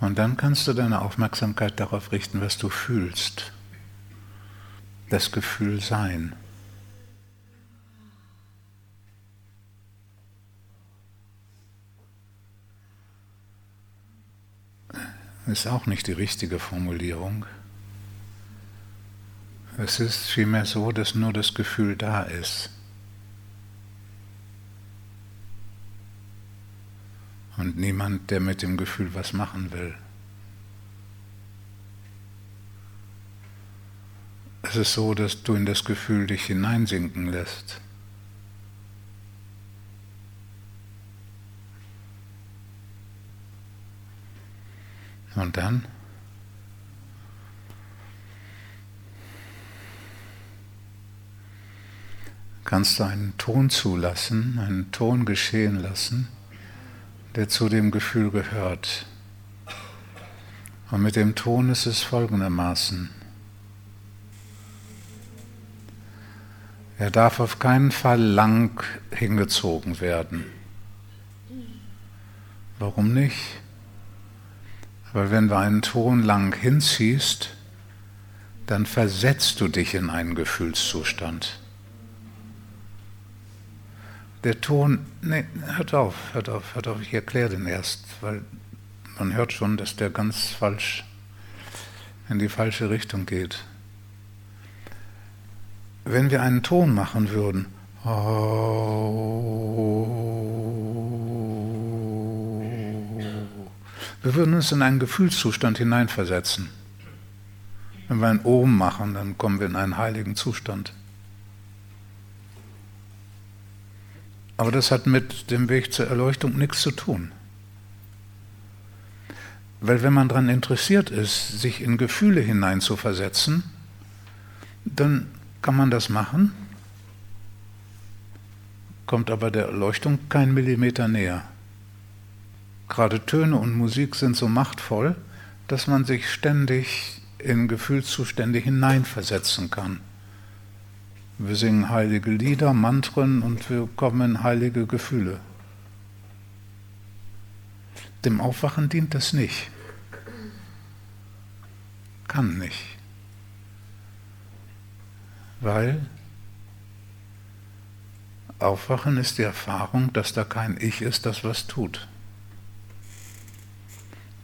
Und dann kannst du deine Aufmerksamkeit darauf richten, was du fühlst. Das Gefühl sein. Ist auch nicht die richtige Formulierung. Es ist vielmehr so, dass nur das Gefühl da ist. Und niemand, der mit dem Gefühl was machen will. Es ist so, dass du in das Gefühl dich hineinsinken lässt. Und dann? kannst du einen Ton zulassen, einen Ton geschehen lassen der zu dem Gefühl gehört. Und mit dem Ton ist es folgendermaßen. Er darf auf keinen Fall lang hingezogen werden. Warum nicht? Weil wenn du einen Ton lang hinziehst, dann versetzt du dich in einen Gefühlszustand. Der Ton, nee, hört auf, hört auf, hört auf, ich erkläre den erst, weil man hört schon, dass der ganz falsch, in die falsche Richtung geht. Wenn wir einen Ton machen würden, wir würden uns in einen Gefühlszustand hineinversetzen. Wenn wir ein Ohm machen, dann kommen wir in einen heiligen Zustand. Aber das hat mit dem Weg zur Erleuchtung nichts zu tun. Weil wenn man daran interessiert ist, sich in Gefühle hineinzuversetzen, dann kann man das machen, kommt aber der Erleuchtung kein Millimeter näher. Gerade Töne und Musik sind so machtvoll, dass man sich ständig in Gefühlszustände hineinversetzen kann. Wir singen heilige Lieder, Mantren und wir kommen heilige Gefühle. Dem Aufwachen dient das nicht. Kann nicht. Weil Aufwachen ist die Erfahrung, dass da kein Ich ist, das was tut.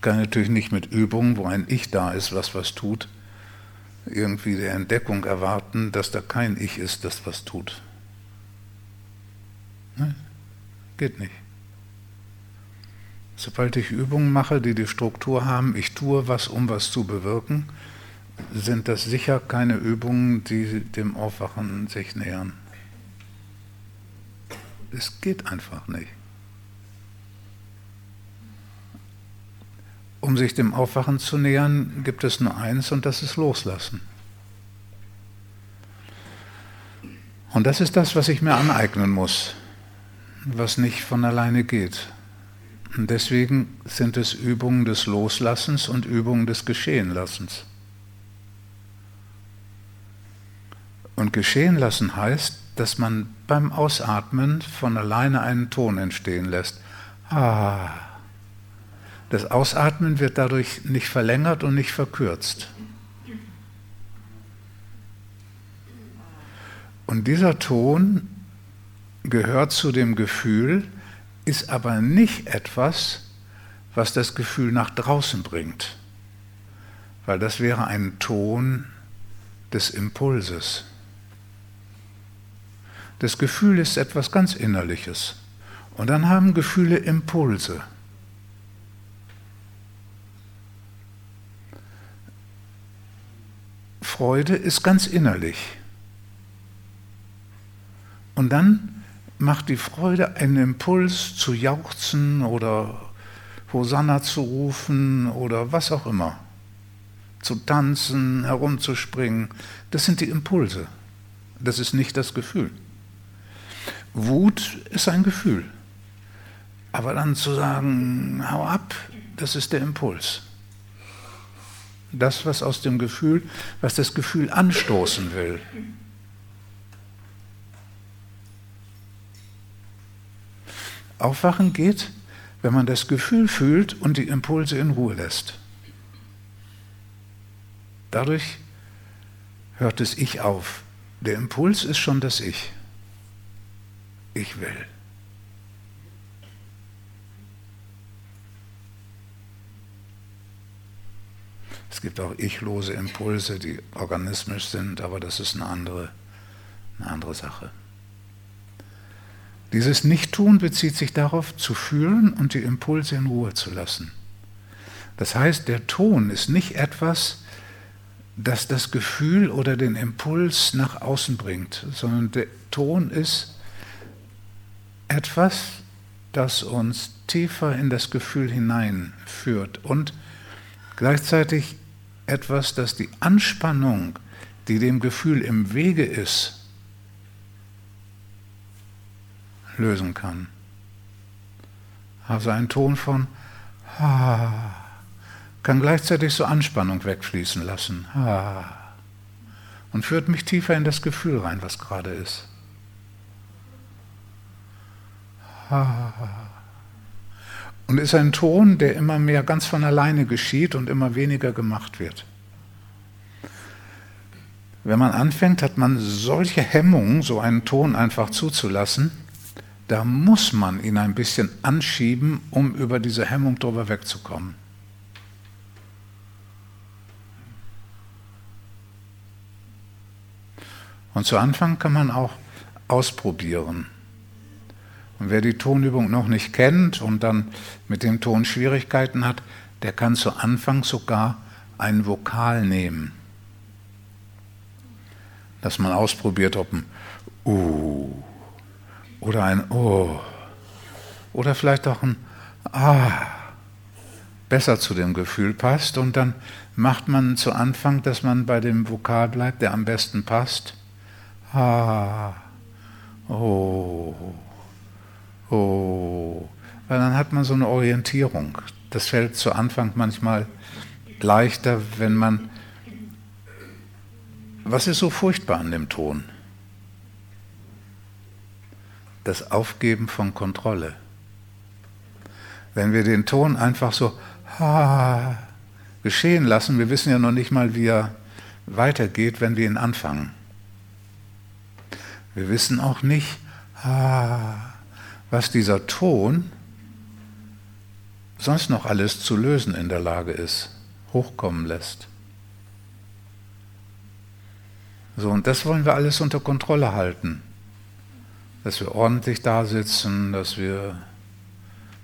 Kann natürlich nicht mit Übungen, wo ein Ich da ist, was was tut, irgendwie der Entdeckung erwarten, dass da kein Ich ist, das was tut. Ne? Geht nicht. Sobald ich Übungen mache, die die Struktur haben, ich tue was, um was zu bewirken, sind das sicher keine Übungen, die dem Aufwachen sich nähern. Es geht einfach nicht. Um sich dem Aufwachen zu nähern, gibt es nur eins und das ist Loslassen. Und das ist das, was ich mir aneignen muss, was nicht von alleine geht. Und deswegen sind es Übungen des Loslassens und Übungen des Geschehenlassens. Und geschehen lassen heißt, dass man beim Ausatmen von alleine einen Ton entstehen lässt. Ah. Das Ausatmen wird dadurch nicht verlängert und nicht verkürzt. Und dieser Ton gehört zu dem Gefühl, ist aber nicht etwas, was das Gefühl nach draußen bringt, weil das wäre ein Ton des Impulses. Das Gefühl ist etwas ganz Innerliches. Und dann haben Gefühle Impulse. Freude ist ganz innerlich. Und dann macht die Freude einen Impuls zu jauchzen oder Hosanna zu rufen oder was auch immer. Zu tanzen, herumzuspringen. Das sind die Impulse. Das ist nicht das Gefühl. Wut ist ein Gefühl. Aber dann zu sagen, hau ab, das ist der Impuls. Das, was aus dem Gefühl, was das Gefühl anstoßen will. Aufwachen geht, wenn man das Gefühl fühlt und die Impulse in Ruhe lässt. Dadurch hört das Ich auf. Der Impuls ist schon das Ich. Ich will. Gibt auch ichlose Impulse, die organismisch sind, aber das ist eine andere, eine andere Sache. Dieses Nichttun bezieht sich darauf, zu fühlen und die Impulse in Ruhe zu lassen. Das heißt, der Ton ist nicht etwas, das das Gefühl oder den Impuls nach außen bringt, sondern der Ton ist etwas, das uns tiefer in das Gefühl hineinführt und gleichzeitig etwas, das die Anspannung, die dem Gefühl im Wege ist, lösen kann. Also ein Ton von ha kann gleichzeitig so Anspannung wegfließen lassen. ha und führt mich tiefer in das Gefühl rein, was gerade ist. Ha und ist ein Ton, der immer mehr ganz von alleine geschieht und immer weniger gemacht wird. Wenn man anfängt, hat man solche Hemmungen, so einen Ton einfach zuzulassen, da muss man ihn ein bisschen anschieben, um über diese Hemmung drüber wegzukommen. Und zu Anfang kann man auch ausprobieren. Und wer die Tonübung noch nicht kennt und dann mit dem Ton Schwierigkeiten hat, der kann zu Anfang sogar ein Vokal nehmen. Dass man ausprobiert, ob ein U oder ein O oder vielleicht auch ein A besser zu dem Gefühl passt. Und dann macht man zu Anfang, dass man bei dem Vokal bleibt, der am besten passt. A, O. Oh, weil dann hat man so eine Orientierung. Das fällt zu Anfang manchmal leichter, wenn man. Was ist so furchtbar an dem Ton? Das Aufgeben von Kontrolle. Wenn wir den Ton einfach so ha, geschehen lassen, wir wissen ja noch nicht mal, wie er weitergeht, wenn wir ihn anfangen. Wir wissen auch nicht, ha, was dieser Ton sonst noch alles zu lösen in der Lage ist, hochkommen lässt. So, und das wollen wir alles unter Kontrolle halten. Dass wir ordentlich da sitzen, dass wir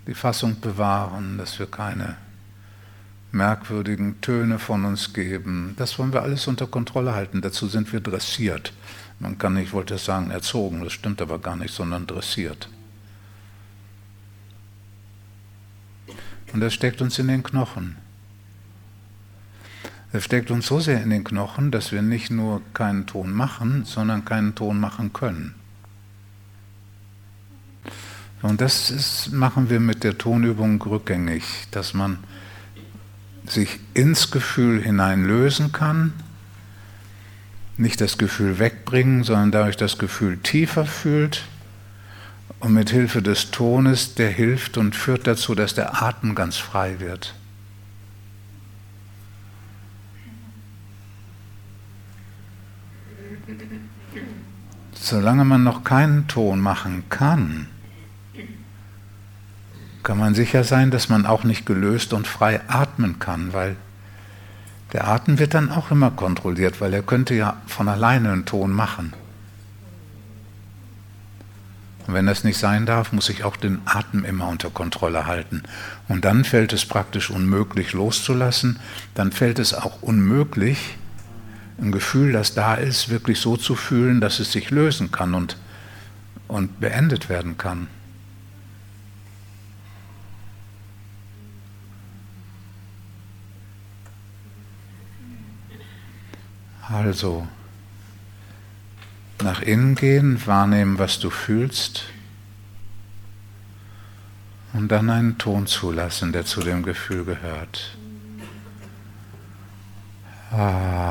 die Fassung bewahren, dass wir keine merkwürdigen Töne von uns geben. Das wollen wir alles unter Kontrolle halten. Dazu sind wir dressiert. Man kann nicht, ich wollte sagen, erzogen, das stimmt aber gar nicht, sondern dressiert. Und das steckt uns in den Knochen. Das steckt uns so sehr in den Knochen, dass wir nicht nur keinen Ton machen, sondern keinen Ton machen können. Und das ist, machen wir mit der Tonübung rückgängig, dass man sich ins Gefühl hineinlösen kann, nicht das Gefühl wegbringen, sondern dadurch das Gefühl tiefer fühlt und mit Hilfe des Tones, der hilft und führt dazu, dass der Atem ganz frei wird. Solange man noch keinen Ton machen kann, kann man sicher sein, dass man auch nicht gelöst und frei atmen kann, weil der Atem wird dann auch immer kontrolliert, weil er könnte ja von alleine einen Ton machen. Und wenn das nicht sein darf, muss ich auch den Atem immer unter Kontrolle halten. Und dann fällt es praktisch unmöglich loszulassen. Dann fällt es auch unmöglich, ein Gefühl, das da ist, wirklich so zu fühlen, dass es sich lösen kann und, und beendet werden kann. Also, nach innen gehen, wahrnehmen, was du fühlst und dann einen Ton zulassen, der zu dem Gefühl gehört. Ah.